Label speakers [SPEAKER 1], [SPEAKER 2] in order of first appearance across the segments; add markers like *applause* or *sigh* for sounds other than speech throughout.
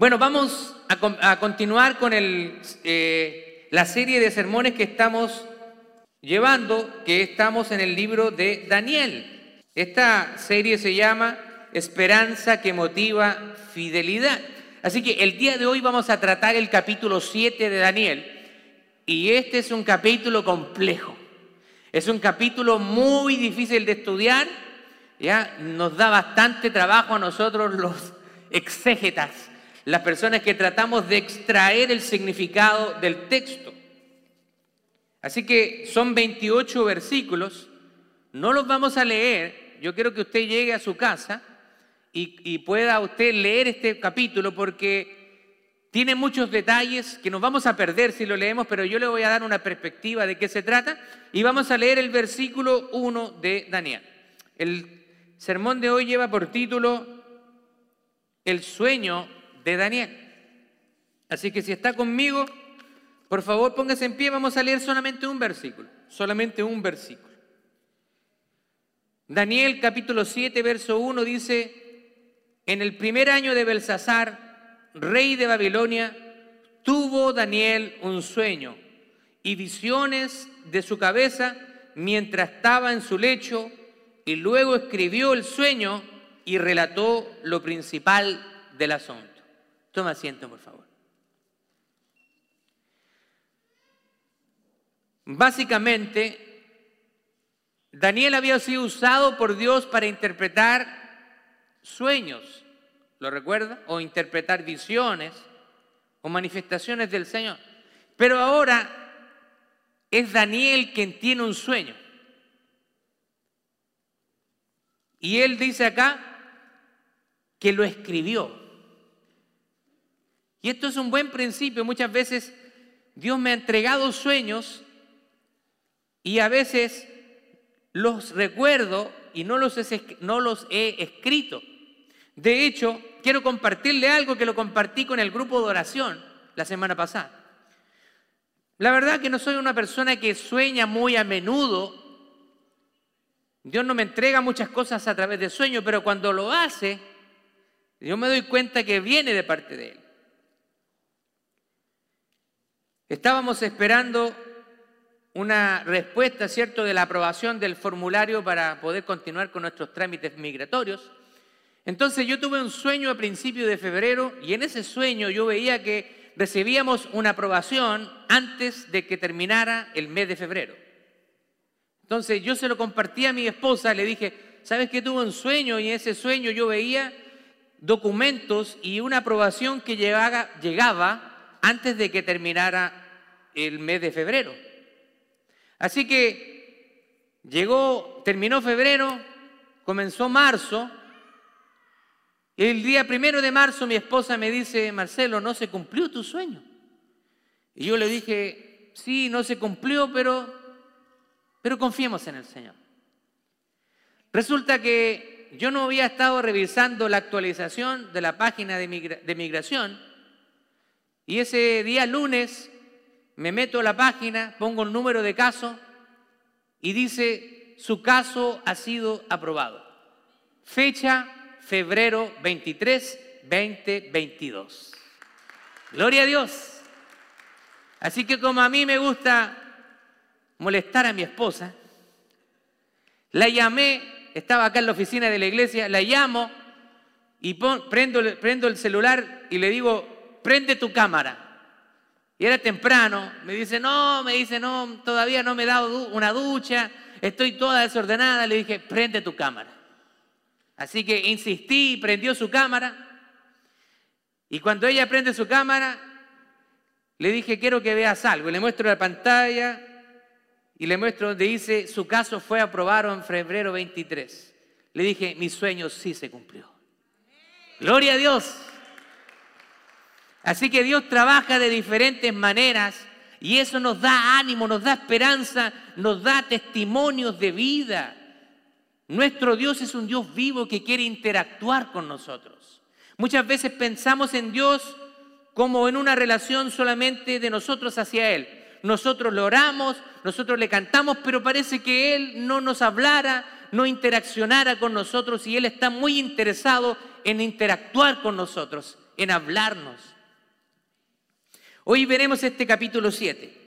[SPEAKER 1] Bueno, vamos a, continuar con eh, la serie de sermones que estamos llevando, que estamos en el libro de Daniel. Esta serie se llama Esperanza que motiva fidelidad. Así que el día de hoy vamos a tratar el capítulo 7 de Daniel. Y este es un capítulo complejo. Es un capítulo muy difícil de estudiar. Ya nos da bastante trabajo a nosotros los exégetas las personas que tratamos de extraer el significado del texto. Así que son 28 versículos, no los vamos a leer, yo quiero que usted llegue a su casa y, pueda usted leer este capítulo porque tiene muchos detalles que nos vamos a perder si lo leemos, pero yo le voy a dar una perspectiva de qué se trata y vamos a leer el versículo 1 de Daniel. El sermón de hoy lleva por título El sueño de Daniel. Así que si está conmigo, por favor póngase en pie, vamos a leer solamente un versículo, solamente un versículo. Daniel capítulo 7, verso 1 dice, en el primer año de Belsasar, rey de Babilonia, tuvo Daniel un sueño y visiones de su cabeza mientras estaba en su lecho y luego escribió el sueño y relató lo principal del asunto. Toma asiento, por favor. Básicamente, Daniel había sido usado por Dios para interpretar sueños, ¿lo recuerda? O interpretar visiones o manifestaciones del Señor. Pero ahora es Daniel quien tiene un sueño. Y él dice acá que lo escribió. Y esto es un buen principio. Muchas veces Dios me ha entregado sueños y a veces los recuerdo y no los, he, escrito. De hecho, quiero compartirle algo que lo compartí con el grupo de oración la semana pasada. La verdad que no soy una persona que sueña muy a menudo. Dios no me entrega muchas cosas a través de sueños, pero cuando lo hace, yo me doy cuenta que viene de parte de Él. Estábamos esperando una respuesta, ¿cierto?, de la aprobación del formulario para poder continuar con nuestros trámites migratorios. Entonces yo tuve un sueño a principios de febrero y en ese sueño yo veía que recibíamos una aprobación antes de que terminara el mes de febrero. Entonces yo se lo compartí a mi esposa, le dije, ¿sabes que tuve un sueño y en ese sueño yo veía documentos y una aprobación que llegaba, llegaba antes de que terminara el mes de febrero. Así que llegó, terminó febrero, comenzó marzo. El día primero de marzo mi esposa me dice, Marcelo, no se cumplió tu sueño. Y yo le dije, sí, no se cumplió, pero, pero confiemos en el Señor. Resulta que yo no había estado revisando la actualización de la página de, migración y ese día lunes me meto a la página, pongo el número de caso y dice, su caso ha sido aprobado. Fecha, febrero 23, 2022. Gloria a Dios. Así que como a mí me gusta molestar a mi esposa, la llamé, estaba acá en la oficina de la iglesia, la llamo y prendo, prendo el celular y le digo, prende tu cámara. Y era temprano, me dice, no, me dice, no, todavía no me he dado una ducha, estoy toda desordenada. Le dije, prende tu cámara. Así que insistí, prendió su cámara. Y cuando ella prende su cámara, le dije, quiero que veas algo. Y le muestro la pantalla y le muestro donde dice, su caso fue aprobado en febrero 23. Le dije, mi sueño sí se cumplió. Gloria a Dios. Así que Dios trabaja de diferentes maneras y eso nos da ánimo, nos da esperanza, nos da testimonios de vida. Nuestro Dios es un Dios vivo que quiere interactuar con nosotros. Muchas veces pensamos en Dios como en una relación solamente de nosotros hacia Él. Nosotros le oramos, nosotros le cantamos, pero parece que Él no nos hablara, no interaccionara con nosotros y Él está muy interesado en interactuar con nosotros en hablarnos. Hoy veremos este capítulo 7.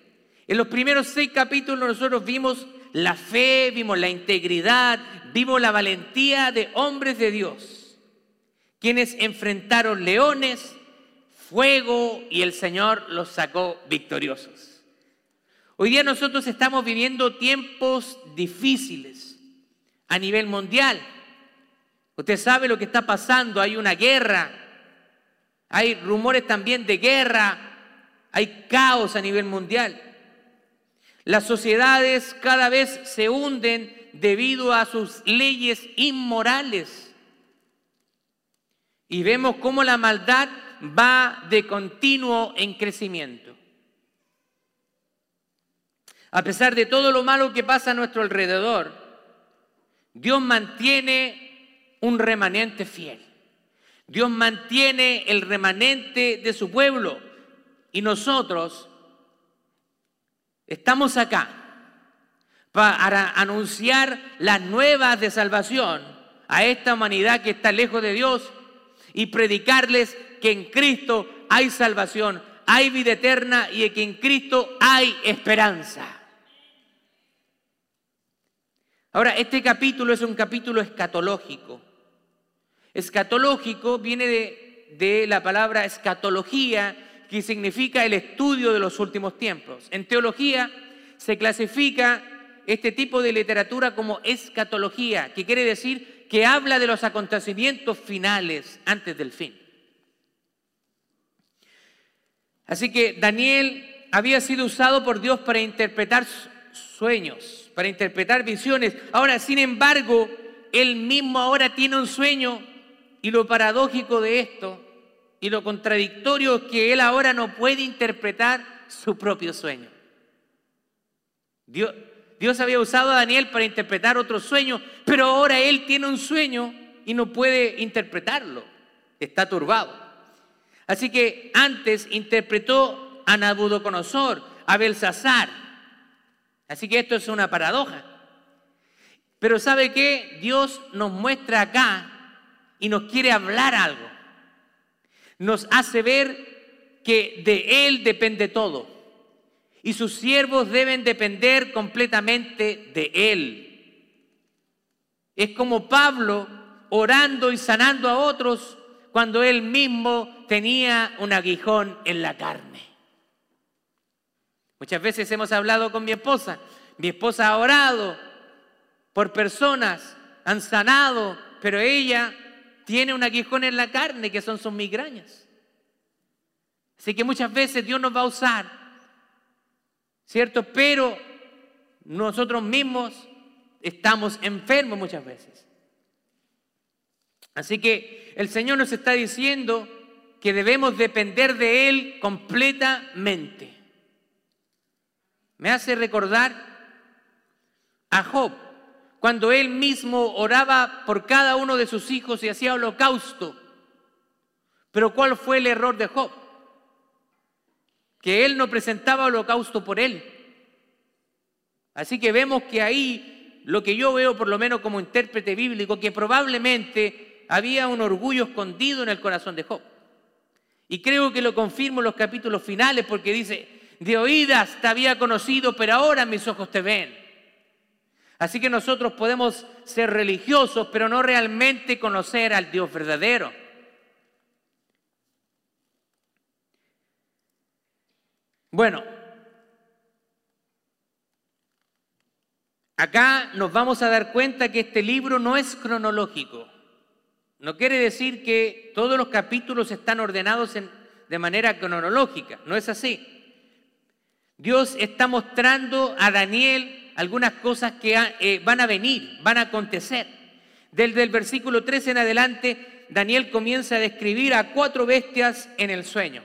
[SPEAKER 1] En los primeros seis capítulos nosotros vimos la fe, vimos la integridad, vimos la valentía de hombres de Dios, quienes enfrentaron leones, fuego y el Señor los sacó victoriosos. Hoy día nosotros estamos viviendo tiempos difíciles a nivel mundial. Usted sabe lo que está pasando, hay una guerra, hay rumores también de guerra, hay caos a nivel mundial. Las sociedades cada vez se hunden debido a sus leyes inmorales. Y vemos cómo la maldad va de continuo en crecimiento. A pesar de todo lo malo que pasa a nuestro alrededor, Dios mantiene un remanente fiel. Dios mantiene el remanente de su pueblo y nosotros estamos acá para anunciar las nuevas de salvación a esta humanidad que está lejos de Dios y predicarles que en Cristo hay salvación, hay vida eterna y que en Cristo hay esperanza. Ahora, este capítulo es un capítulo escatológico. Escatológico viene de, de la palabra escatología, que significa el estudio de los últimos tiempos. En teología se clasifica este tipo de literatura como escatología, que quiere decir que habla de los acontecimientos finales antes del fin. Así que Daniel había sido usado por Dios para interpretar sueños, para interpretar visiones. Ahora, sin embargo, él mismo ahora tiene un sueño y lo paradójico de esto y lo contradictorio es que él ahora no puede interpretar su propio sueño. Dios, había usado a Daniel para interpretar otro sueño, pero ahora él tiene un sueño y no puede interpretarlo. Está turbado. Así que antes interpretó a Nabucodonosor, a Belsasar. Así que esto es una paradoja. Pero ¿sabe qué? Dios nos muestra acá y nos quiere hablar algo nos hace ver que de Él depende todo. Y sus siervos deben depender completamente de Él. Es como Pablo orando y sanando a otros cuando él mismo tenía un aguijón en la carne. Muchas veces hemos hablado con mi esposa. Mi esposa ha orado por personas, han sanado, pero ella tiene un aguijón en la carne que son sus migrañas. Así que muchas veces Dios nos va a usar, ¿cierto? Pero nosotros mismos estamos enfermos muchas veces. Así que el Señor nos está diciendo que debemos depender de Él completamente. Me hace recordar a Job cuando él mismo oraba por cada uno de sus hijos y hacía holocausto. Pero ¿cuál fue el error de Job? Que él no presentaba holocausto por él. Así que vemos que ahí lo que yo veo por lo menos como intérprete bíblico, que probablemente había un orgullo escondido en el corazón de Job. Y creo que lo confirmo en los capítulos finales porque dice, de oídas te había conocido, pero ahora mis ojos te ven. Así que nosotros podemos ser religiosos, pero no realmente conocer al Dios verdadero. Bueno, acá nos vamos a dar cuenta que este libro no es cronológico. No quiere decir que todos los capítulos están ordenados de manera cronológica, no es así. Dios está mostrando a Daniel algunas cosas que eh, van a venir, van a acontecer. Desde el versículo 13 en adelante, Daniel comienza a describir a cuatro bestias en el sueño.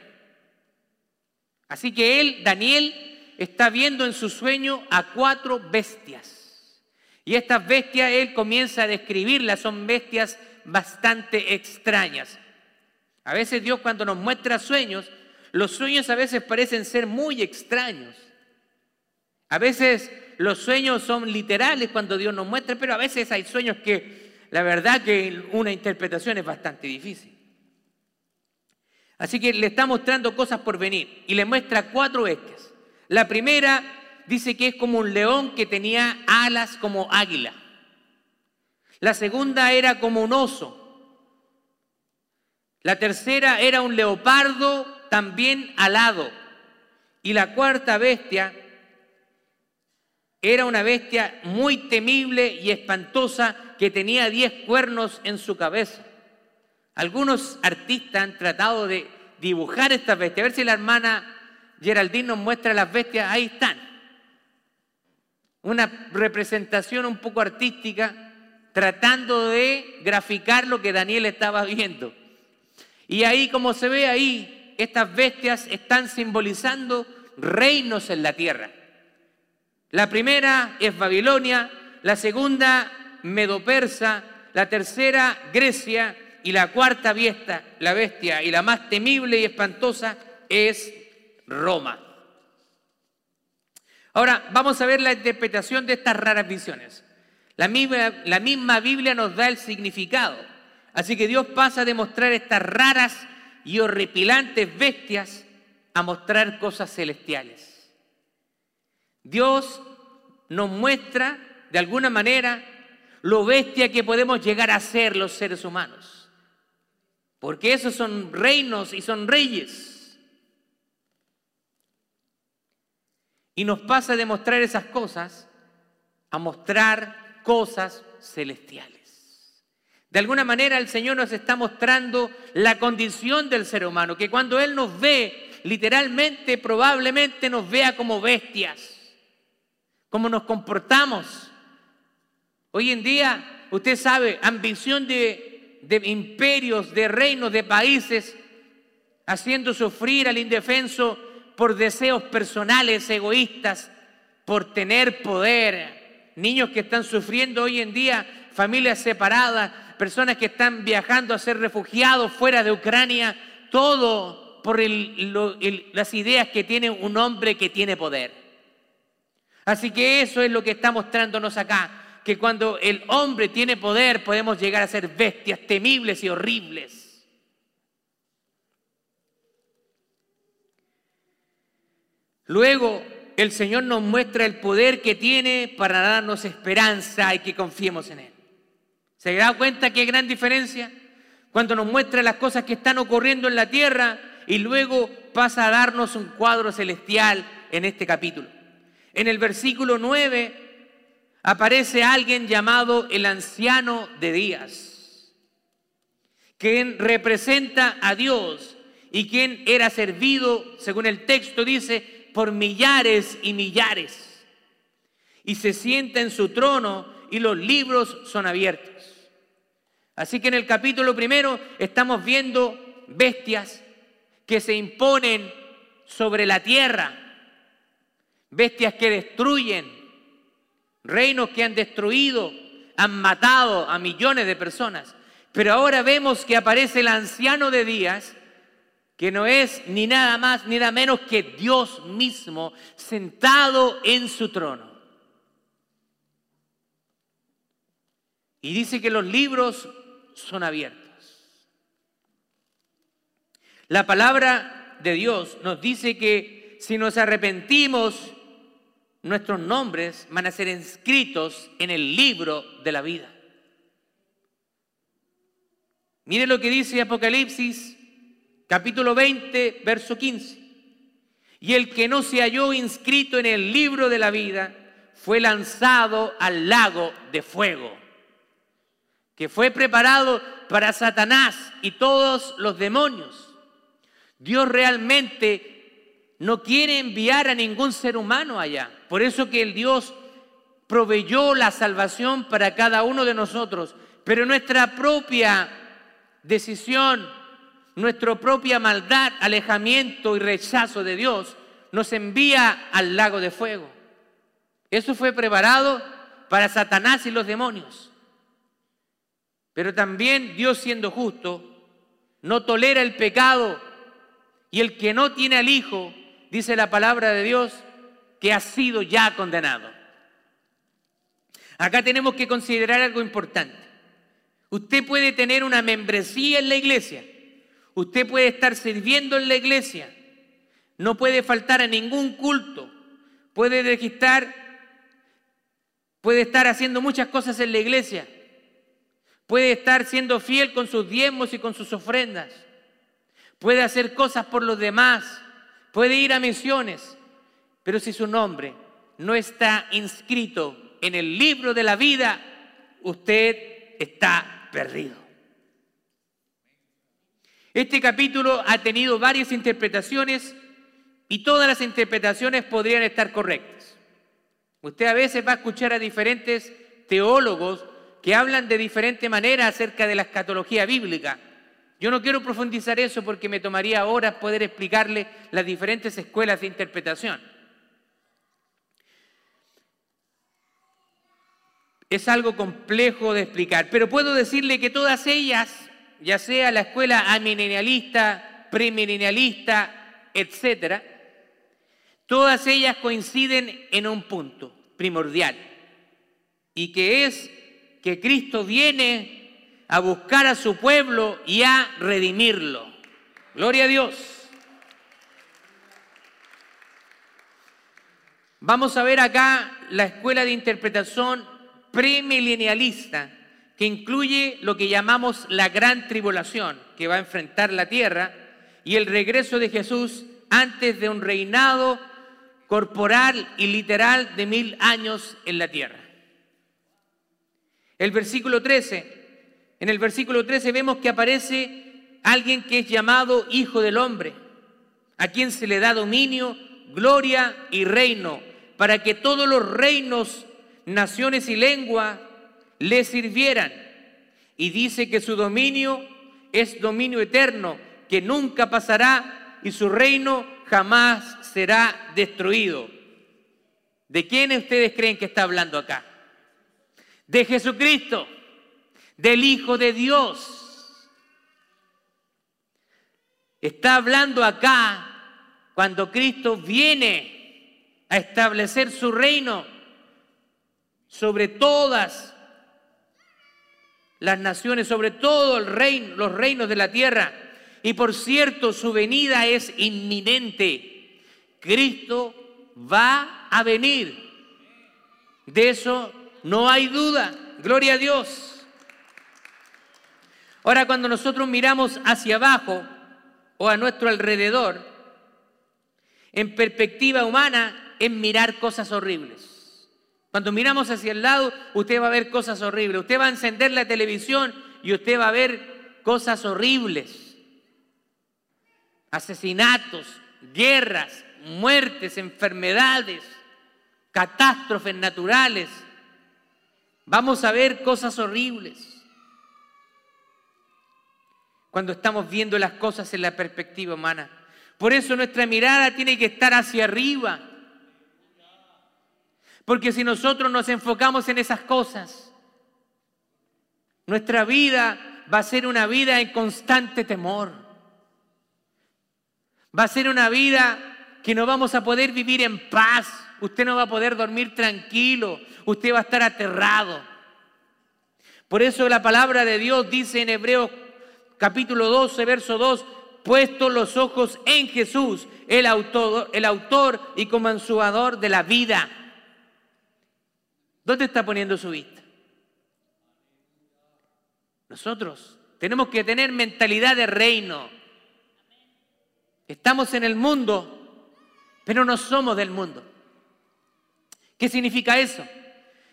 [SPEAKER 1] Así que él, Daniel, está viendo en su sueño a cuatro bestias. Y estas bestias él comienza a describirlas, son bestias bastante extrañas. A veces Dios cuando nos muestra sueños, los sueños a veces parecen ser muy extraños. A veces los sueños son literales cuando Dios nos muestra, pero a veces hay sueños que la verdad que una interpretación es bastante difícil. Así que le está mostrando cosas por venir y le muestra cuatro bestias. La primera dice que es como un león que tenía alas como águila. La segunda era como un oso. La tercera era un leopardo también alado. Y la cuarta bestia era una bestia muy temible y espantosa que tenía diez cuernos en su cabeza. Algunos artistas han tratado de dibujar estas bestias. A ver si la hermana Geraldine nos muestra las bestias. Ahí están. Una representación un poco artística tratando de graficar lo que Daniel estaba viendo. Y ahí, como se ve ahí, estas bestias están simbolizando reinos en la tierra. La primera es Babilonia, la segunda Medo-Persa, la tercera Grecia y la cuarta bestia, la bestia y la más temible y espantosa es Roma. Ahora vamos a ver la interpretación de estas raras visiones. La misma, la misma Biblia nos da el significado. Así que Dios pasa de mostrar estas raras y horripilantes bestias a mostrar cosas celestiales. Dios nos muestra de alguna manera lo bestia que podemos llegar a ser los seres humanos. Porque esos son reinos y son reyes. Y nos pasa de mostrar esas cosas a mostrar cosas celestiales. De alguna manera el Señor nos está mostrando la condición del ser humano, que cuando Él nos ve, literalmente, probablemente nos vea como bestias, como nos comportamos. Hoy en día, usted sabe, ambición de, de imperios, de reinos, de países, haciendo sufrir al indefenso por deseos personales, egoístas, por tener poder. Niños que están sufriendo hoy en día, familias separadas, personas que están viajando a ser refugiados fuera de Ucrania, todo por las ideas que tiene un hombre que tiene poder. Así que eso es lo que está mostrándonos acá, que cuando el hombre tiene poder podemos llegar a ser bestias temibles y horribles. Luego el Señor nos muestra el poder que tiene para darnos esperanza y que confiemos en Él. ¿Se da cuenta qué gran diferencia? Cuando nos muestra las cosas que están ocurriendo en la tierra y luego pasa a darnos un cuadro celestial en este capítulo. En el versículo 9 aparece alguien llamado el anciano de días, quien representa a Dios y quien era servido, según el texto dice, por millares y millares. Y se sienta en su trono y los libros son abiertos. Así que en el capítulo primero estamos viendo bestias que se imponen sobre la tierra, bestias que destruyen, reinos que han destruido, han matado a millones de personas. Pero ahora vemos que aparece el anciano de días, que no es ni nada más ni nada menos que Dios mismo sentado en su trono. Y dice que los libros son abiertos. La palabra de Dios nos dice que si nos arrepentimos, nuestros nombres van a ser inscritos en el libro de la vida. Mire lo que dice Apocalipsis capítulo 20, verso 15. Y el que no se halló inscrito en el libro de la vida fue lanzado al lago de fuego que fue preparado para Satanás y todos los demonios. Dios realmente no quiere enviar a ningún ser humano allá. Por eso que el Dios proveyó la salvación para cada uno de nosotros. Pero nuestra propia decisión, nuestra propia maldad, alejamiento y rechazo de Dios nos envía al lago de fuego. Eso fue preparado para Satanás y los demonios. Pero también Dios siendo justo, no tolera el pecado y el que no tiene al Hijo, dice la palabra de Dios, que ha sido ya condenado. Acá tenemos que considerar algo importante. Usted puede tener una membresía en la iglesia. Usted puede estar sirviendo en la iglesia, no puede faltar a ningún culto, puede registrar, puede estar haciendo muchas cosas en la iglesia, puede estar siendo fiel con sus diezmos y con sus ofrendas, puede hacer cosas por los demás, puede ir a misiones, pero si su nombre no está inscrito en el libro de la vida, usted está perdido. Este capítulo ha tenido varias interpretaciones y todas las interpretaciones podrían estar correctas. Usted a veces va a escuchar a diferentes teólogos que hablan de diferente manera acerca de la escatología bíblica. Yo no quiero profundizar eso porque me tomaría horas poder explicarle las diferentes escuelas de interpretación. Es algo complejo de explicar, pero puedo decirle que todas ellas, ya sea la escuela amilenialista, premilenialista, etcétera, todas ellas coinciden en un punto primordial, y que es que Cristo viene a buscar a su pueblo y a redimirlo. Gloria a Dios. Vamos a ver acá la escuela de interpretación premilenialista que incluye lo que llamamos la gran tribulación que va a enfrentar la tierra y el regreso de Jesús antes de un reinado corporal y literal de mil años en la tierra. El versículo 13, en el versículo 13 vemos que aparece alguien que es llamado Hijo del Hombre, a quien se le da dominio, gloria y reino, para que todos los reinos naciones y lengua le sirvieran. Y dice que su dominio es dominio eterno, que nunca pasará y su reino jamás será destruido. ¿De quién ustedes creen que está hablando acá? De Jesucristo, del Hijo de Dios. Está hablando acá cuando Cristo viene a establecer su reino sobre todas las naciones, sobre todo el reino, los reinos de la tierra. Y por cierto, su venida es inminente. Cristo va a venir. De eso no hay duda. Gloria a Dios. Ahora, cuando nosotros miramos hacia abajo o a nuestro alrededor, en perspectiva humana, es mirar cosas horribles. Cuando miramos hacia el lado, usted va a ver cosas horribles. Usted va a encender la televisión y usted va a ver cosas horribles. Asesinatos, guerras, muertes, enfermedades, catástrofes naturales. Vamos a ver cosas horribles. Cuando estamos viendo las cosas en la perspectiva humana. Por eso nuestra mirada tiene que estar hacia arriba porque si nosotros nos enfocamos en esas cosas, nuestra vida va a ser una vida en constante temor. Va a ser una vida que no vamos a poder vivir en paz. Usted no va a poder dormir tranquilo. Usted va a estar aterrado. Por eso la palabra de Dios dice en Hebreos capítulo 12, verso 2, puesto los ojos en Jesús, el autor, y consumador de la vida. ¿Dónde está poniendo su vista? Nosotros tenemos que tener mentalidad de reino. Estamos en el mundo, pero no somos del mundo. ¿Qué significa eso?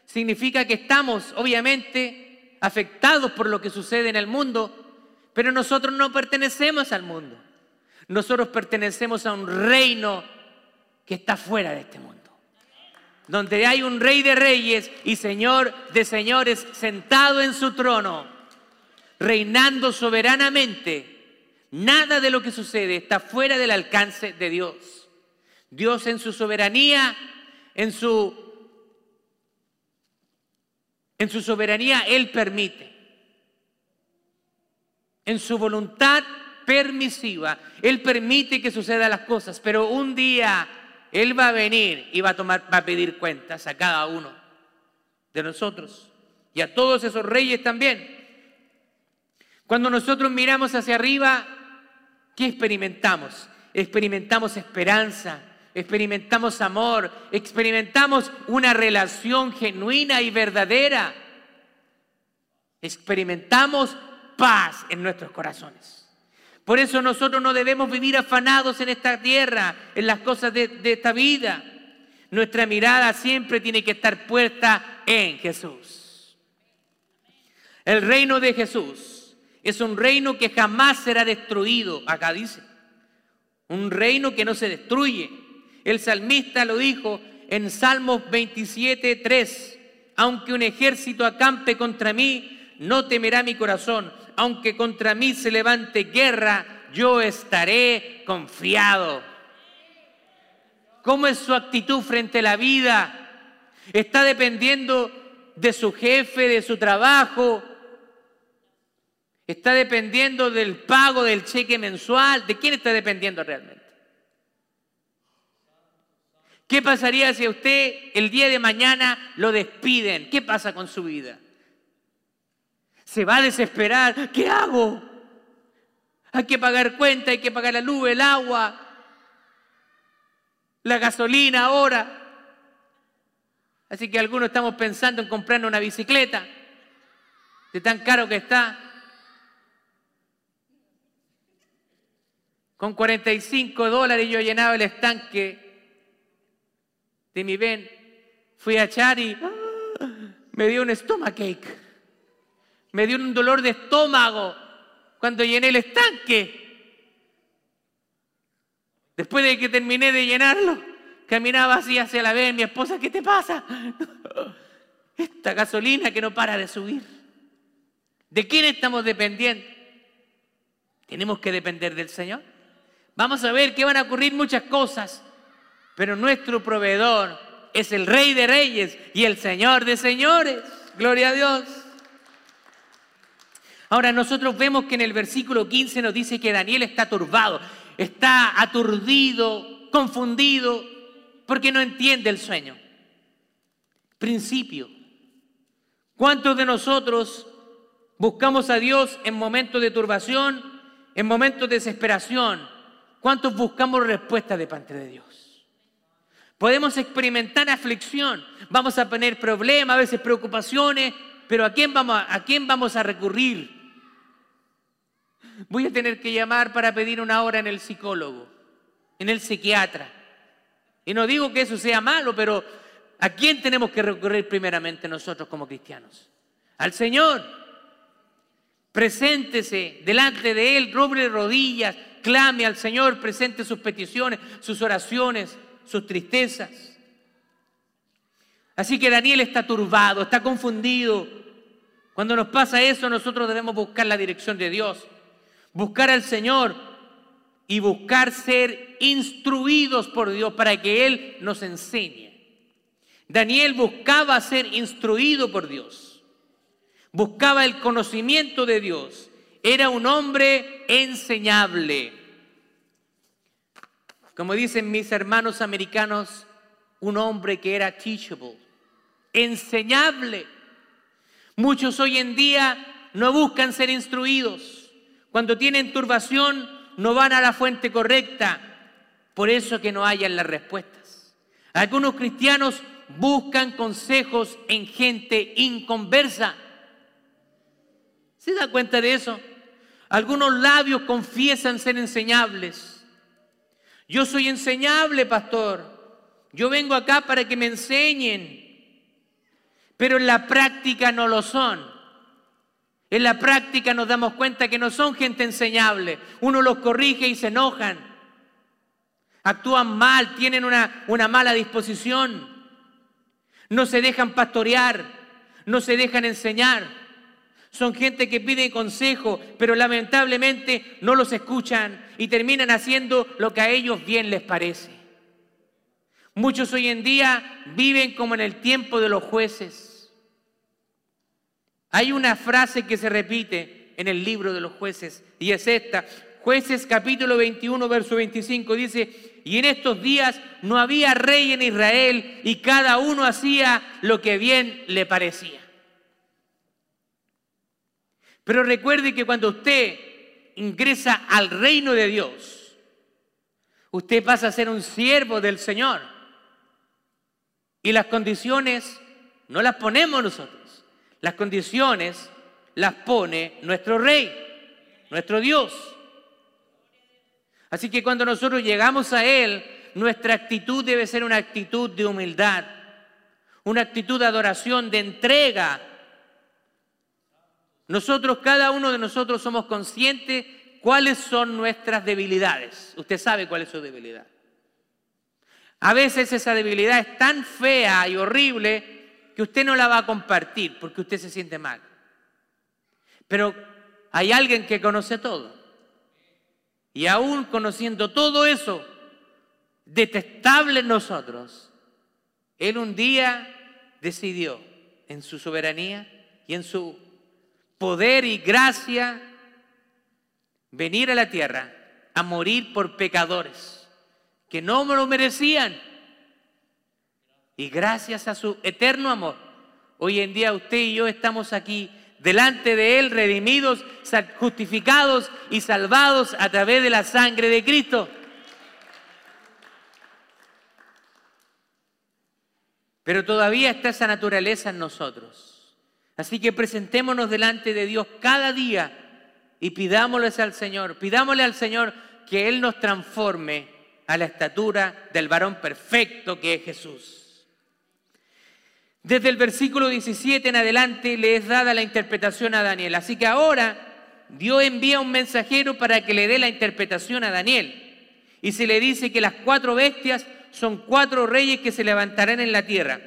[SPEAKER 1] Significa que estamos, obviamente, afectados por lo que sucede en el mundo, pero nosotros no pertenecemos al mundo. Nosotros pertenecemos a un reino que está fuera de este mundo donde hay un rey de reyes y señor de señores sentado en su trono, reinando soberanamente. Nada de lo que sucede está fuera del alcance de Dios. Dios en su soberanía, en su en su soberanía él permite. En su voluntad permisiva, él permite que sucedan las cosas, pero un día él va a venir y va a, tomar, va a pedir cuentas a cada uno de nosotros y a todos esos reyes también. Cuando nosotros miramos hacia arriba, ¿Qué experimentamos? Experimentamos esperanza, experimentamos amor, experimentamos una relación genuina y verdadera. Experimentamos paz en nuestros corazones. Por eso nosotros no debemos vivir afanados en esta tierra, en las cosas de, esta vida. Nuestra mirada siempre tiene que estar puesta en Jesús. El reino de Jesús es un reino que jamás será destruido, acá dice. Un reino que no se destruye. El salmista lo dijo en Salmos 27, 3. Aunque un ejército acampe contra mí, no temerá mi corazón. Aunque contra mí se levante guerra, yo estaré confiado. ¿Cómo es su actitud frente a la vida? ¿Está dependiendo de su jefe, de su trabajo? ¿Está dependiendo del pago del cheque mensual? ¿De quién está dependiendo realmente? ¿Qué pasaría si a usted el día de mañana lo despiden? ¿Qué pasa con su vida? Se va a desesperar. ¿Qué hago? Hay que pagar cuenta, hay que pagar la luz, el agua, la gasolina ahora. Así que algunos estamos pensando en comprar una bicicleta, de tan caro que está. Con 45 dólares yo llenaba el estanque de mi ven, fui a echar y ¡ah! me dio un stomachache. Me dio un dolor de estómago cuando llené el estanque. Después de que terminé de llenarlo, caminaba así hacia la ven, mi esposa, ¿qué te pasa? *laughs* Esta gasolina que no para de subir. ¿De quién estamos dependiendo? Tenemos que depender del Señor. Vamos a ver que van a ocurrir muchas cosas pero nuestro proveedor es el Rey de Reyes y el Señor de Señores. Gloria a Dios. Ahora nosotros vemos que en el versículo 15 nos dice que Daniel está turbado, está aturdido, confundido, porque no entiende el sueño. Principio. ¿Cuántos de nosotros buscamos a Dios en momentos de turbación, en momentos de desesperación? ¿Cuántos buscamos respuesta de parte de Dios? Podemos experimentar aflicción, vamos a tener problemas, a veces preocupaciones, pero ¿a quién vamos a, a quién vamos a recurrir? Voy a tener que llamar para pedir una hora en el psicólogo, en el psiquiatra. Y no digo que eso sea malo, pero ¿a quién tenemos que recurrir primeramente nosotros como cristianos? Al Señor. Preséntese delante de Él, robre rodillas, clame al Señor, presente sus peticiones, sus oraciones sus tristezas. Así que Daniel está turbado, está confundido. Cuando nos pasa eso, nosotros debemos buscar la dirección de Dios, buscar al Señor y buscar ser instruidos por Dios para que Él nos enseñe. Daniel buscaba ser instruido por Dios, buscaba el conocimiento de Dios, era un hombre enseñable. Como dicen mis hermanos americanos, un hombre que era teachable, enseñable. Muchos hoy en día no buscan ser instruidos. Cuando tienen turbación, no van a la fuente correcta. Por eso que no hayan las respuestas. Algunos cristianos buscan consejos en gente inconversa. ¿Se da cuenta de eso? Algunos labios confiesan ser enseñables yo soy enseñable, pastor. Yo vengo acá para que me enseñen. Pero en la práctica no lo son. En la práctica nos damos cuenta que no son gente enseñable. Uno los corrige y se enojan. Actúan mal, tienen una, una mala disposición. No se dejan pastorear, no se dejan enseñar. Son gente que pide consejo, pero lamentablemente no los escuchan y terminan haciendo lo que a ellos bien les parece. Muchos hoy en día viven como en el tiempo de los jueces. Hay una frase que se repite en el libro de los jueces y es esta. Jueces capítulo 21, verso 25 dice, y en estos días no había rey en Israel y cada uno hacía lo que bien le parecía. Pero recuerde que cuando usted ingresa al reino de Dios, usted pasa a ser un siervo del Señor. Y las condiciones no las ponemos nosotros. Las condiciones las pone nuestro rey, nuestro Dios. Así que cuando nosotros llegamos a Él, nuestra actitud debe ser una actitud de humildad, una actitud de adoración, de entrega. Nosotros, cada uno de nosotros somos conscientes cuáles son nuestras debilidades. Usted sabe cuál es su debilidad. A veces esa debilidad es tan fea y horrible que usted no la va a compartir porque usted se siente mal. Pero hay alguien que conoce todo. Y aún conociendo todo eso, detestable en nosotros, Él un día decidió en su soberanía y en su poder y gracia venir a la tierra a morir por pecadores que no me lo merecían. Y gracias a su eterno amor, hoy en día usted y yo estamos aquí delante de Él, redimidos, justificados y salvados a través de la sangre de Cristo. Pero todavía está esa naturaleza en nosotros. Así que presentémonos delante de Dios cada día y pidámosle al Señor, pidámosle al Señor que Él nos transforme a la estatura del varón perfecto que es Jesús. Desde el versículo 17 en adelante le es dada la interpretación a Daniel. Así que ahora Dios envía un mensajero para que le dé la interpretación a Daniel. Y se le dice que las cuatro bestias son cuatro reyes que se levantarán en la tierra.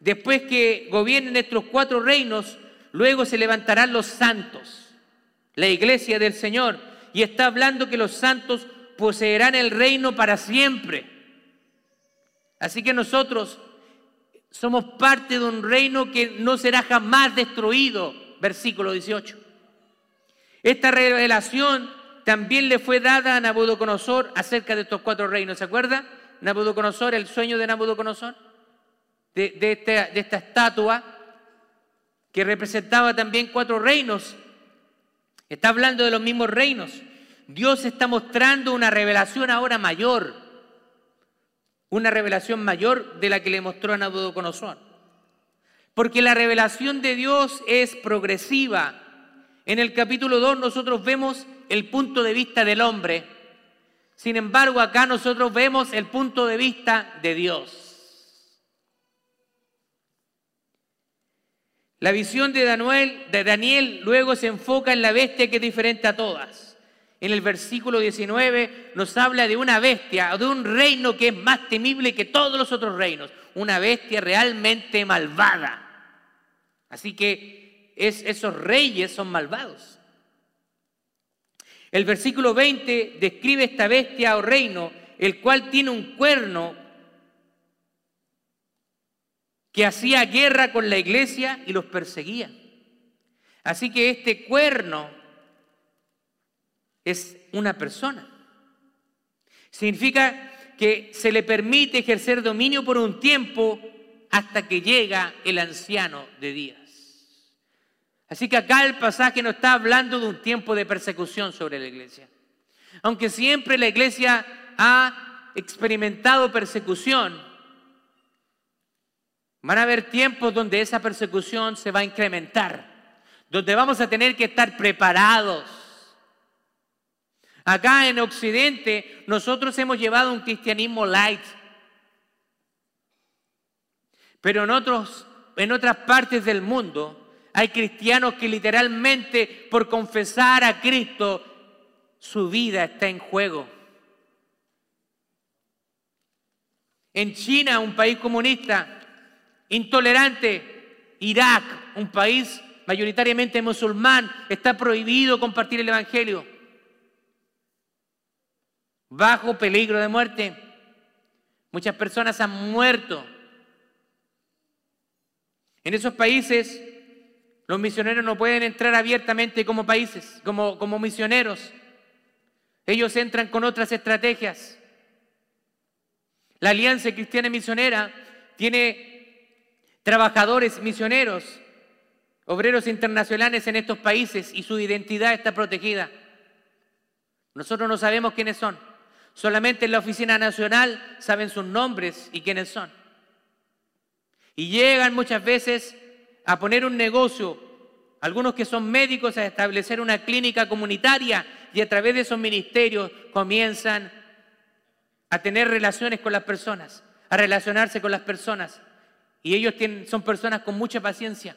[SPEAKER 1] Después que gobiernen estos cuatro reinos, luego se levantarán los santos, la iglesia del Señor. Y está hablando que los santos poseerán el reino para siempre. Así que nosotros somos parte de un reino que no será jamás destruido, versículo 18. Esta revelación también le fue dada a Nabucodonosor acerca de estos cuatro reinos. ¿Se acuerda? Nabucodonosor, el sueño de Nabucodonosor, de, de, de esta estatua que representaba también cuatro reinos. Está hablando de los mismos reinos. Dios está mostrando una revelación ahora mayor una revelación mayor de la que le mostró a Nabucodonosor. Porque la revelación de Dios es progresiva. En el capítulo 2 nosotros vemos el punto de vista del hombre. Sin embargo, acá nosotros vemos el punto de vista de Dios. La visión de Daniel, de Daniel luego se enfoca en la bestia que es diferente a todas en el versículo 19 nos habla de una bestia, de un reino que es más temible que todos los otros reinos, una bestia realmente malvada. Así que esos reyes son malvados. El versículo 20 describe esta bestia o reino, el cual tiene un cuerno que hacía guerra con la iglesia y los perseguía. Así que este cuerno es una persona. Significa que se le permite ejercer dominio por un tiempo hasta que llega el anciano de días. Así que acá el pasaje no está hablando de un tiempo de persecución sobre la iglesia. Aunque siempre la iglesia ha experimentado persecución, van a haber tiempos donde esa persecución se va a incrementar, donde vamos a tener que estar preparados Acá en Occidente nosotros hemos llevado un cristianismo light. Pero en, otros, en otras partes del mundo hay cristianos que literalmente por confesar a Cristo su vida está en juego. En China, un país comunista, intolerante, Irak, un país mayoritariamente musulmán, está prohibido compartir el Evangelio bajo peligro de muerte. Muchas personas han muerto. En esos países los misioneros no pueden entrar abiertamente como países, como, como misioneros. Ellos entran con otras estrategias. La Alianza Cristiana Misionera tiene trabajadores misioneros, obreros internacionales en estos países y su identidad está protegida. Nosotros no sabemos quiénes son. Solamente en la Oficina Nacional saben sus nombres y quiénes son. Y llegan muchas veces a poner un negocio, algunos que son médicos, a establecer una clínica comunitaria y a través de esos ministerios comienzan a tener relaciones con las personas, a relacionarse con las personas. Y ellos son personas con mucha paciencia.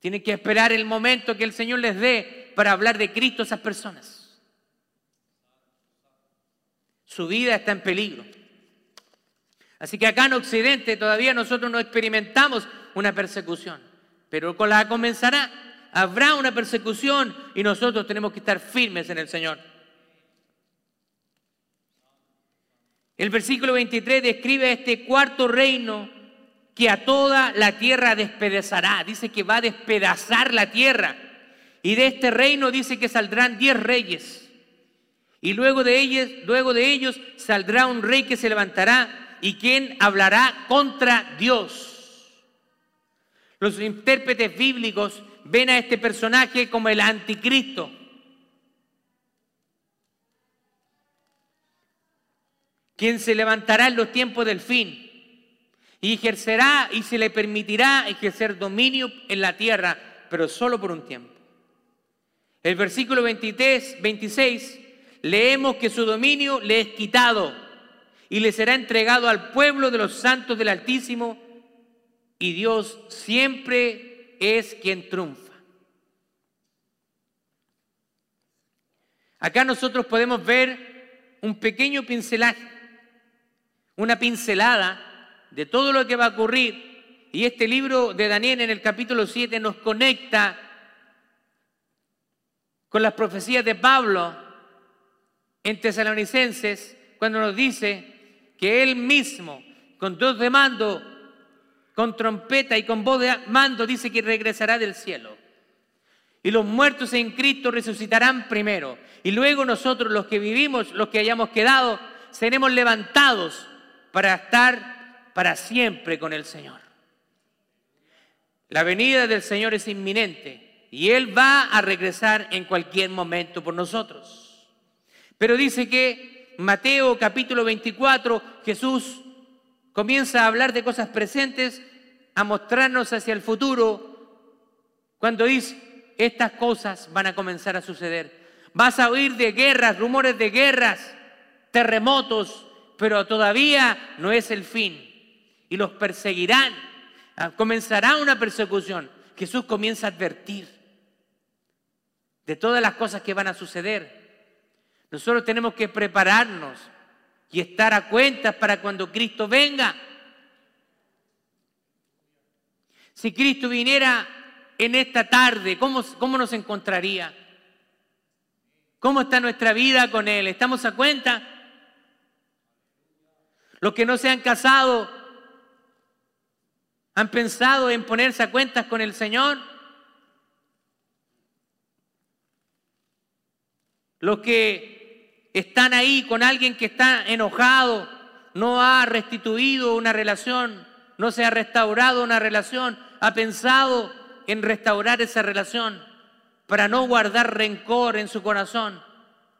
[SPEAKER 1] Tienen que esperar el momento que el Señor les dé para hablar de Cristo a esas personas. Su vida está en peligro. Así que acá en Occidente todavía nosotros no experimentamos una persecución, pero con la comenzará. Habrá una persecución y nosotros tenemos que estar firmes en el Señor. El versículo 23 describe este cuarto reino que a toda la tierra despedazará. Dice que va a despedazar la tierra. Y de este reino dice que saldrán diez reyes. Y luego de ellos, luego de ellos saldrá un rey que se levantará y quien hablará contra Dios. Los intérpretes bíblicos ven a este personaje como el anticristo. quien se levantará en los tiempos del fin y ejercerá y se le permitirá ejercer dominio en la tierra, pero solo por un tiempo. El versículo 23, 26, leemos que su dominio le es quitado y le será entregado al pueblo de los santos del Altísimo y Dios siempre es quien triunfa. Acá nosotros podemos ver un pequeño pincelaje una pincelada de todo lo que va a ocurrir. Y este libro de Daniel en el capítulo 7 nos conecta con las profecías de Pablo en Tesalonicenses, cuando nos dice que él mismo, con dos de mando, con trompeta y con voz de mando, dice que regresará del cielo. Y los muertos en Cristo resucitarán primero. Y luego nosotros, los que vivimos, los que hayamos quedado, seremos levantados para estar para siempre con el Señor. La venida del Señor es inminente y Él va a regresar en cualquier momento por nosotros. Pero dice que Mateo capítulo 24, Jesús comienza a hablar de cosas presentes, a mostrarnos hacia el futuro, cuando dice, estas cosas van a comenzar a suceder. Vas a oír de guerras, rumores de guerras, terremotos, pero todavía no es el fin. Y los perseguirán. Ah, comenzará una persecución. Jesús comienza a advertir de todas las cosas que van a suceder. Nosotros tenemos que prepararnos y estar a cuentas para cuando Cristo venga. Si Cristo viniera en esta tarde, ¿cómo, cómo nos encontraría? ¿Cómo está nuestra vida con Él? ¿Estamos a cuenta? Los que no se han casado han pensado en ponerse a cuentas con el Señor. Los que están ahí con alguien que está enojado, no ha restituido una relación, no se ha restaurado una relación, ha pensado en restaurar esa relación para no guardar rencor en su corazón,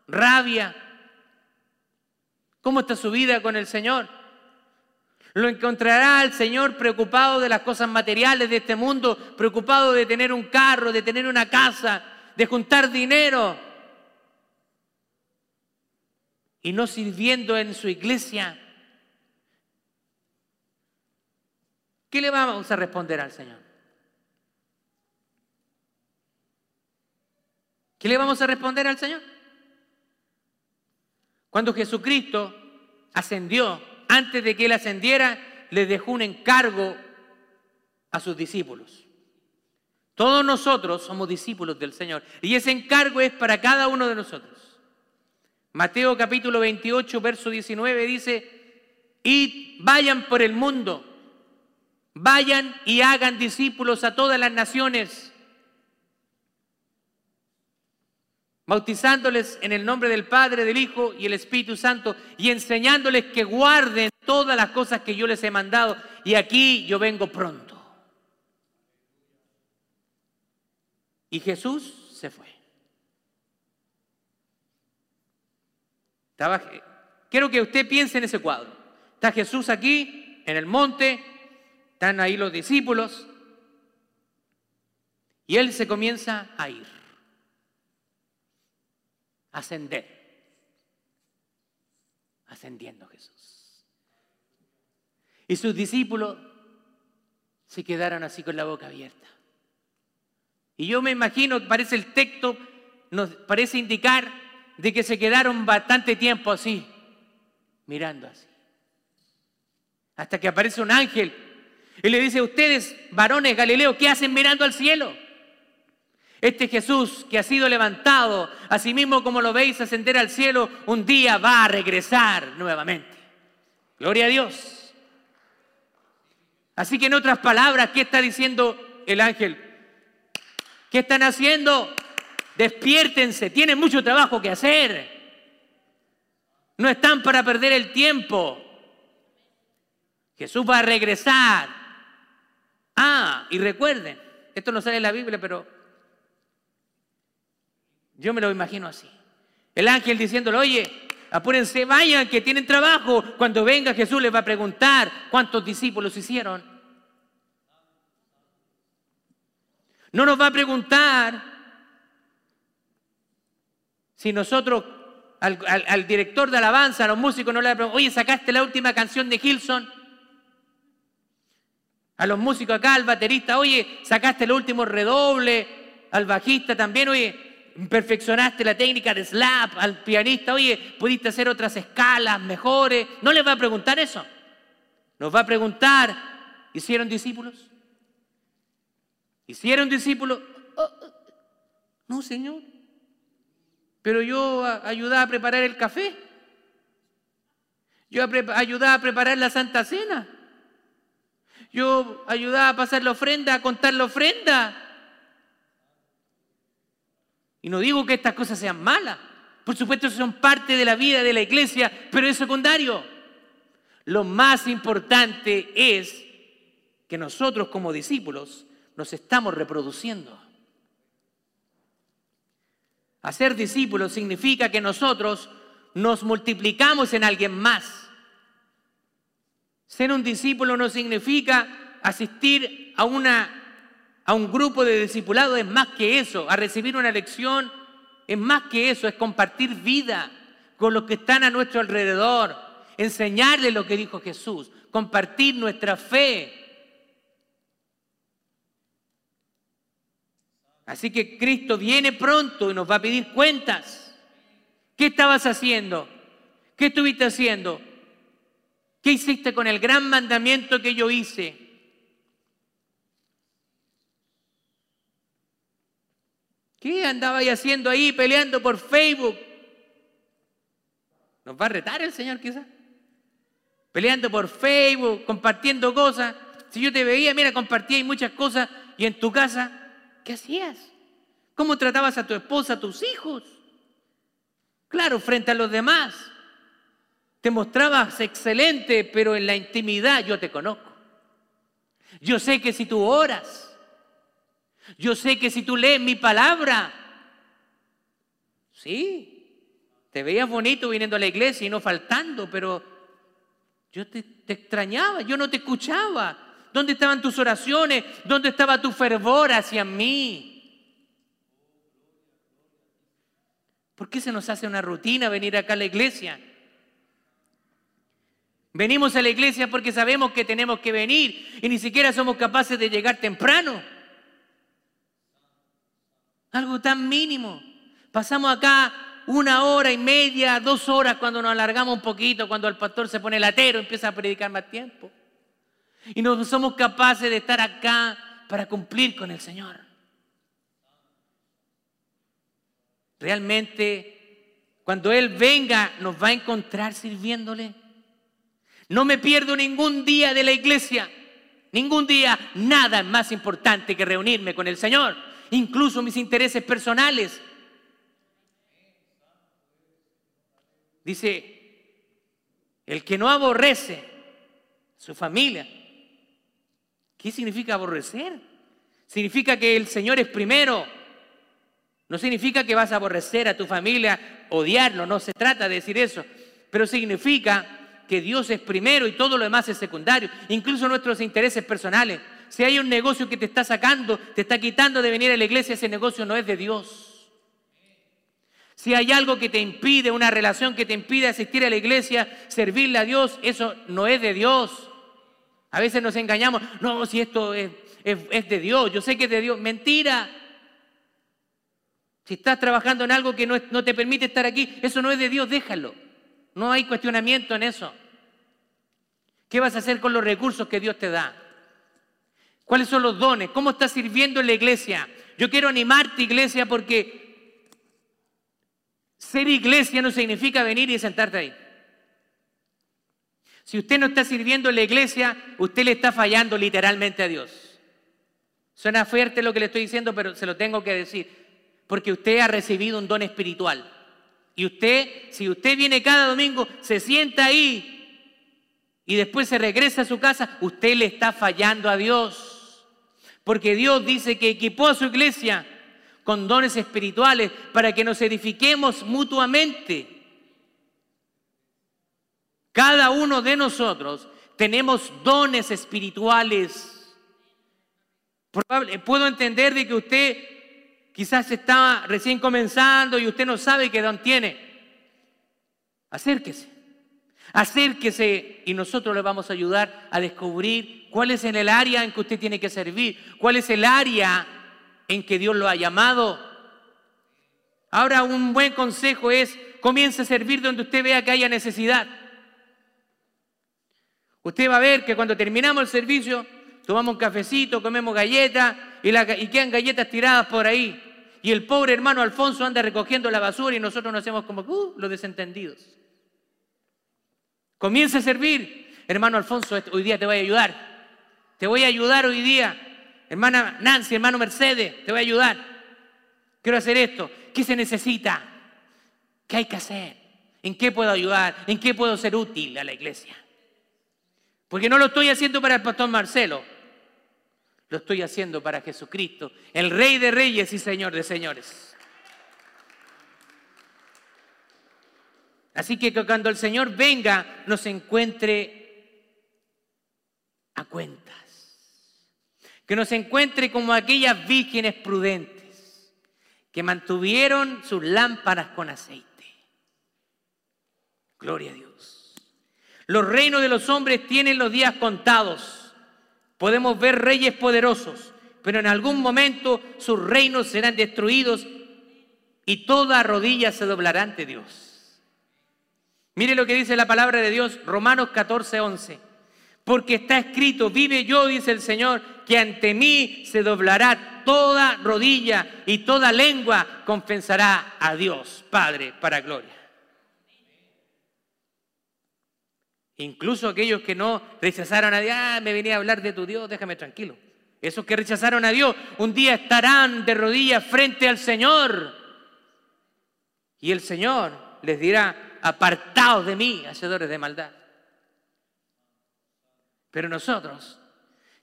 [SPEAKER 1] rabia, ¿Cómo está su vida con el Señor? Lo encontrará al Señor preocupado de las cosas materiales de este mundo, preocupado de tener un carro, de tener una casa, de juntar dinero y no sirviendo en su iglesia. ¿Qué le vamos a responder al Señor? ¿Qué le vamos a responder al Señor? Cuando Jesucristo ascendió, antes de que Él ascendiera, le dejó un encargo a sus discípulos. Todos nosotros somos discípulos del Señor y ese encargo es para cada uno de nosotros. Mateo capítulo 28, verso 19 dice, y vayan por el mundo, vayan y hagan discípulos a todas las naciones bautizándoles en el nombre del Padre, del Hijo y el Espíritu Santo y enseñándoles que guarden todas las cosas que yo les he mandado. Y aquí yo vengo pronto. Y Jesús se fue. Quiero que usted piense en ese cuadro. Está Jesús aquí, en el monte, están ahí los discípulos, y él se comienza a ir, a ascender, ascendiendo Jesús. Y sus discípulos se quedaron así con la boca abierta. Y yo me imagino, parece el texto, nos parece indicar de que se quedaron bastante tiempo así, mirando así. Hasta que aparece un ángel y le dice, ustedes, varones Galileo, ¿qué hacen mirando al cielo? Este Jesús que ha sido levantado, así mismo como lo veis ascender al cielo, un día va a regresar nuevamente. Gloria a Dios. Así que en otras palabras, ¿qué está diciendo el ángel? ¿Qué están haciendo? Despiértense, tienen mucho trabajo que hacer. No están para perder el tiempo. Jesús va a regresar. Ah, y recuerden, esto no sale en la Biblia, pero yo me lo imagino así. El ángel diciéndole, oye, apúrense, vayan, que tienen trabajo. Cuando venga Jesús les va a preguntar cuántos discípulos hicieron. No nos va a preguntar si nosotros al, director de alabanza, a los músicos, no le preguntar, oye, ¿sacaste la última canción de Gilson? A los músicos acá, al baterista, oye, ¿sacaste el último redoble? Al bajista también, oye, perfeccionaste la técnica de slap, al pianista, oye, pudiste hacer otras escalas mejores. No les va a preguntar eso. Nos va a preguntar, ¿hicieron discípulos? ¿Hicieron discípulos? Oh, oh. No, Señor. Pero yo ayudaba a preparar el café. Yo ayudaba a preparar la Santa Cena. Yo ayudaba a pasar la ofrenda, a contar la ofrenda. Y no digo que estas cosas sean malas. Por supuesto, son parte de la vida de la iglesia, pero es secundario. Lo más importante es que nosotros como discípulos nos estamos reproduciendo. Hacer discípulos significa que nosotros nos multiplicamos en alguien más. Ser un discípulo no significa asistir a, una, a un grupo de discipulados, es más que eso. A recibir una lección es más que eso, es compartir vida con los que están a nuestro alrededor, enseñarles lo que dijo Jesús, compartir nuestra fe, Así que Cristo viene pronto y nos va a pedir cuentas. ¿Qué estabas haciendo? ¿Qué estuviste haciendo? ¿Qué hiciste con el gran mandamiento que yo hice? ¿Qué andabais haciendo ahí peleando por Facebook? ¿Nos va a retar el Señor quizás? Peleando por Facebook, compartiendo cosas. Si yo te veía, mira, compartía muchas cosas y en tu casa ¿Qué hacías? ¿Cómo tratabas a tu esposa, a tus hijos? Claro, frente a los demás. Te mostrabas excelente, pero en la intimidad yo te conozco. Yo sé que si tú oras, yo sé que si tú lees mi palabra, sí, te veías bonito viniendo a la iglesia y no faltando, pero yo te, extrañaba, yo no te escuchaba. ¿Dónde estaban tus oraciones? ¿Dónde estaba tu fervor hacia mí? ¿Por qué se nos hace una rutina venir acá a la iglesia? Venimos a la iglesia porque sabemos que tenemos que venir y ni siquiera somos capaces de llegar temprano. Algo tan mínimo. Pasamos acá una hora y media, dos horas cuando nos alargamos un poquito, cuando el pastor se pone latero, empieza a predicar más tiempo. Y no somos capaces de estar acá para cumplir con el Señor. Realmente, cuando Él venga, nos va a encontrar sirviéndole. No me pierdo ningún día de la iglesia. Ningún día, nada es más importante que reunirme con el Señor. Incluso mis intereses personales. Dice, el que no aborrece su familia, ¿Qué significa aborrecer? Significa que el Señor es primero. No significa que vas a aborrecer a tu familia, odiarlo, no se trata de decir eso, pero significa que Dios es primero y todo lo demás es secundario, incluso nuestros intereses personales. Si hay un negocio que te está sacando, te está quitando de venir a la iglesia, ese negocio no es de Dios. Si hay algo que te impide, una relación que te impide asistir a la iglesia, servirle a Dios, eso no es de Dios. A veces nos engañamos, no, si esto es, de Dios, yo sé que es de Dios. Mentira. Si estás trabajando en algo que no, no te permite estar aquí, eso no es de Dios, déjalo. No hay cuestionamiento en eso. ¿Qué vas a hacer con los recursos que Dios te da? ¿Cuáles son los dones? ¿Cómo estás sirviendo en la iglesia? Yo quiero animarte, iglesia, porque ser iglesia no significa venir y sentarte ahí. Si usted no está sirviendo en la iglesia, usted le está fallando literalmente a Dios. Suena fuerte lo que le estoy diciendo, pero se lo tengo que decir. Porque usted ha recibido un don espiritual. Y usted, si usted viene cada domingo, se sienta ahí y después se regresa a su casa, usted le está fallando a Dios. Porque Dios dice que equipó a su iglesia con dones espirituales para que nos edifiquemos mutuamente. Cada uno de nosotros tenemos dones espirituales. puedo entender de que usted quizás está recién comenzando y usted no sabe qué don tiene. Acérquese. Acérquese y nosotros le vamos a ayudar a descubrir cuál es en el área en que usted tiene que servir, cuál es el área en que Dios lo ha llamado. Ahora un buen consejo es comience a servir donde usted vea que haya necesidad. Usted va a ver que cuando terminamos el servicio, tomamos un cafecito, comemos galletas y, quedan galletas tiradas por ahí. Y el pobre hermano Alfonso anda recogiendo la basura y nosotros nos hacemos como uh, los desentendidos. Comienza a servir. Hermano Alfonso, hoy día te voy a ayudar. Te voy a ayudar hoy día. Hermana Nancy, hermano Mercedes, te voy a ayudar. Quiero hacer esto. ¿Qué se necesita? ¿Qué hay que hacer? ¿En qué puedo ayudar? ¿En qué puedo ser útil a la iglesia? Porque no lo estoy haciendo para el pastor Marcelo. Lo estoy haciendo para Jesucristo, el Rey de Reyes y Señor de Señores. Así que cuando el Señor venga, nos encuentre a cuentas. Que nos encuentre como aquellas vírgenes prudentes que mantuvieron sus lámparas con aceite. Gloria a Dios. Los reinos de los hombres tienen los días contados. Podemos ver reyes poderosos, pero en algún momento sus reinos serán destruidos y toda rodilla se doblará ante Dios. Mire lo que dice la palabra de Dios, Romanos 14, 11. Porque está escrito, vive yo, dice el Señor, que ante mí se doblará toda rodilla y toda lengua confesará a Dios, Padre, para gloria. Incluso aquellos que no rechazaron a Dios, ah, me venía a hablar de tu Dios, déjame tranquilo. Esos que rechazaron a Dios, un día estarán de rodillas frente al Señor. Y el Señor les dirá, apartados de mí, hacedores de maldad. Pero nosotros,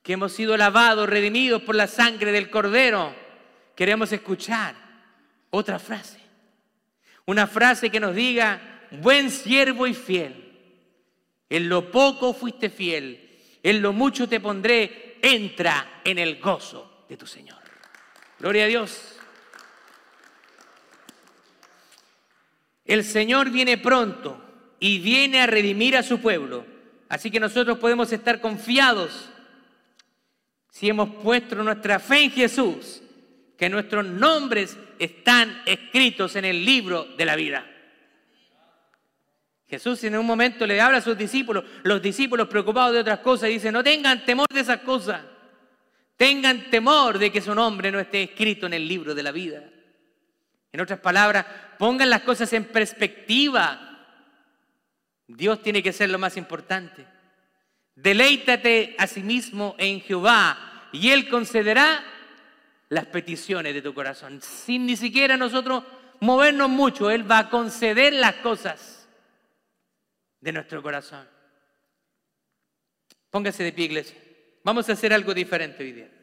[SPEAKER 1] que hemos sido lavados, redimidos por la sangre del Cordero, queremos escuchar otra frase. Una frase que nos diga, buen siervo y fiel. En lo poco fuiste fiel, en lo mucho te pondré, entra en el gozo de tu Señor. Gloria a Dios. El Señor viene pronto y viene a redimir a su pueblo. Así que nosotros podemos estar confiados si hemos puesto nuestra fe en Jesús, que nuestros nombres están escritos en el libro de la vida. Jesús en un momento le habla a sus discípulos, los discípulos preocupados de otras cosas, dicen, no tengan temor de esas cosas, tengan temor de que su nombre no esté escrito en el libro de la vida. En otras palabras, pongan las cosas en perspectiva. Dios tiene que ser lo más importante. Deleítate a sí mismo en Jehová y Él concederá las peticiones de tu corazón. Sin ni siquiera nosotros movernos mucho, Él va a conceder las cosas de nuestro corazón. Póngase de pie, iglesia. Vamos a hacer algo diferente hoy día.